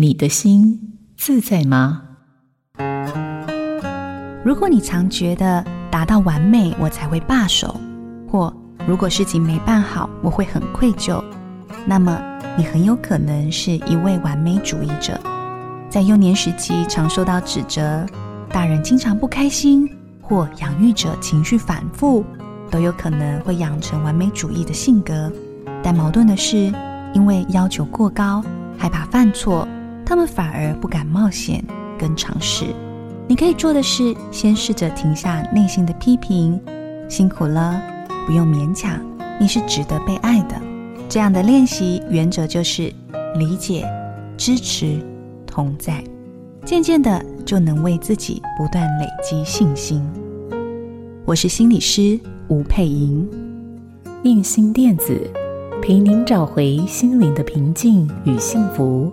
你的心自在吗？如果你常觉得达到完美我才会罢手，或如果事情没办好我会很愧疚，那么你很有可能是一位完美主义者。在幼年时期常受到指责，大人经常不开心，或养育者情绪反复，都有可能会养成完美主义的性格。但矛盾的是，因为要求过高，害怕犯错。他们反而不敢冒险跟尝试。你可以做的是，先试着停下内心的批评，辛苦了，不用勉强，你是值得被爱的。这样的练习原则就是理解、支持、同在，渐渐的就能为自己不断累积信心。我是心理师吴佩莹，映心电子陪您找回心灵的平静与幸福。